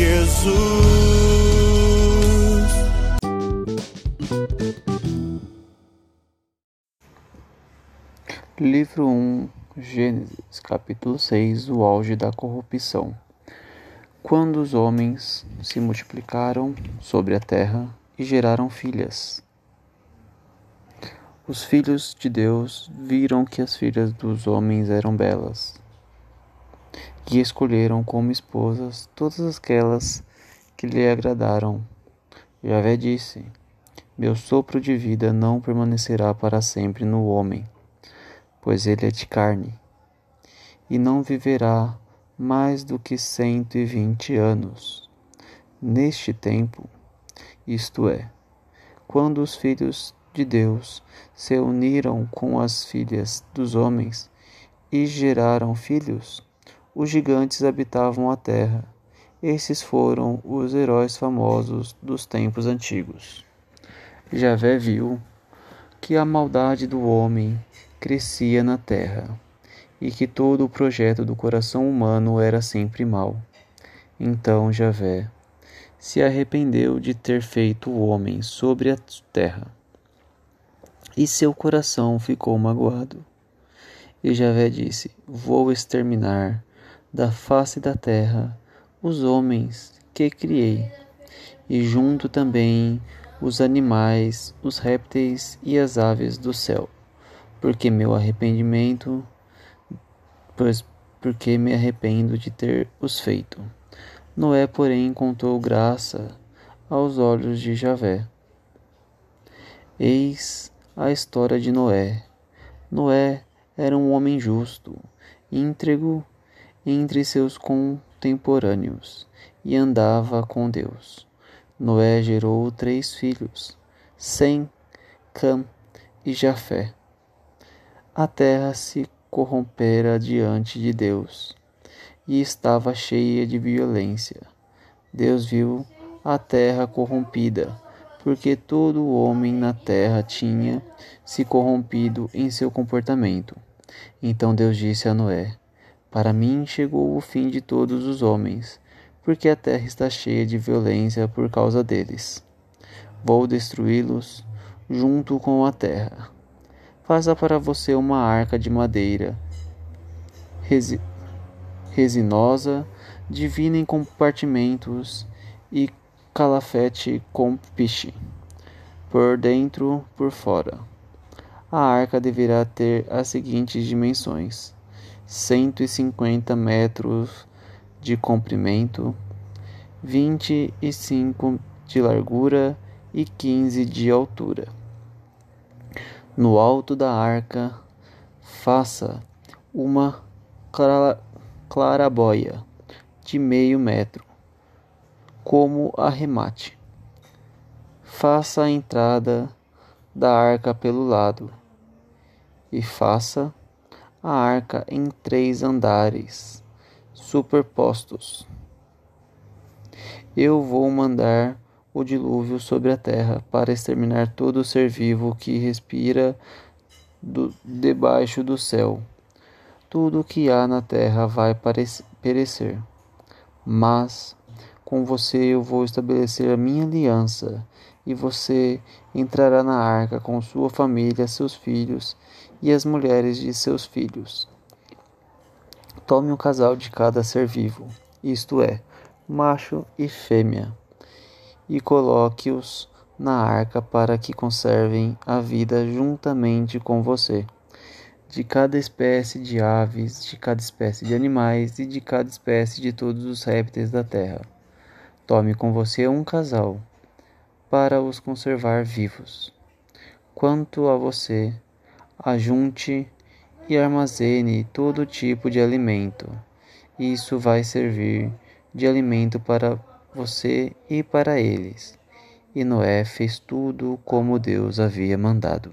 Jesus. Livro 1, Gênesis, capítulo 6 O auge da corrupção. Quando os homens se multiplicaram sobre a terra e geraram filhas. Os filhos de Deus viram que as filhas dos homens eram belas e escolheram como esposas todas aquelas que lhe agradaram. Javé disse: Meu sopro de vida não permanecerá para sempre no homem pois ele é de carne, e não viverá mais do que cento e vinte anos. Neste tempo, isto é, quando os filhos de Deus se uniram com as filhas dos homens e geraram filhos, os gigantes habitavam a terra. Esses foram os heróis famosos dos tempos antigos. Javé viu que a maldade do homem crescia na terra e que todo o projeto do coração humano era sempre mau. Então Javé se arrependeu de ter feito o homem sobre a terra e seu coração ficou magoado. E Javé disse: Vou exterminar da face da terra os homens que criei, e junto também os animais, os répteis e as aves do céu porque meu arrependimento, pois porque me arrependo de ter os feito. Noé, porém, encontrou graça aos olhos de Javé. Eis a história de Noé. Noé era um homem justo, íntegro entre seus contemporâneos e andava com Deus. Noé gerou três filhos, Sem, Cam e Jafé a terra se corrompera diante de Deus e estava cheia de violência. Deus viu a terra corrompida, porque todo o homem na terra tinha se corrompido em seu comportamento. Então Deus disse a Noé: Para mim chegou o fim de todos os homens, porque a terra está cheia de violência por causa deles. Vou destruí-los junto com a terra. Faça para você uma arca de madeira resi resinosa, divina em compartimentos e calafete com piche, por dentro por fora. A arca deverá ter as seguintes dimensões: 150 metros de comprimento, 25 de largura e 15 de altura. No alto da arca, faça uma clara, clarabóia de meio metro, como arremate. Faça a entrada da arca pelo lado e faça a arca em três andares superpostos. Eu vou mandar o dilúvio sobre a terra para exterminar todo ser vivo que respira do, debaixo do céu. Tudo que há na terra vai perecer. Mas com você eu vou estabelecer a minha aliança, e você entrará na arca com sua família, seus filhos e as mulheres de seus filhos. Tome um casal de cada ser vivo, isto é, macho e fêmea, e coloque-os na arca para que conservem a vida juntamente com você. De cada espécie de aves, de cada espécie de animais e de cada espécie de todos os répteis da terra. Tome com você um casal, para os conservar vivos. Quanto a você, ajunte e armazene todo tipo de alimento. Isso vai servir de alimento para você e para eles. E Noé fez tudo como Deus havia mandado.